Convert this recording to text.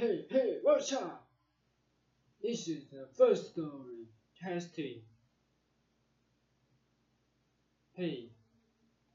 Hey, hey, watch out! This is the first story. Testing. Hey,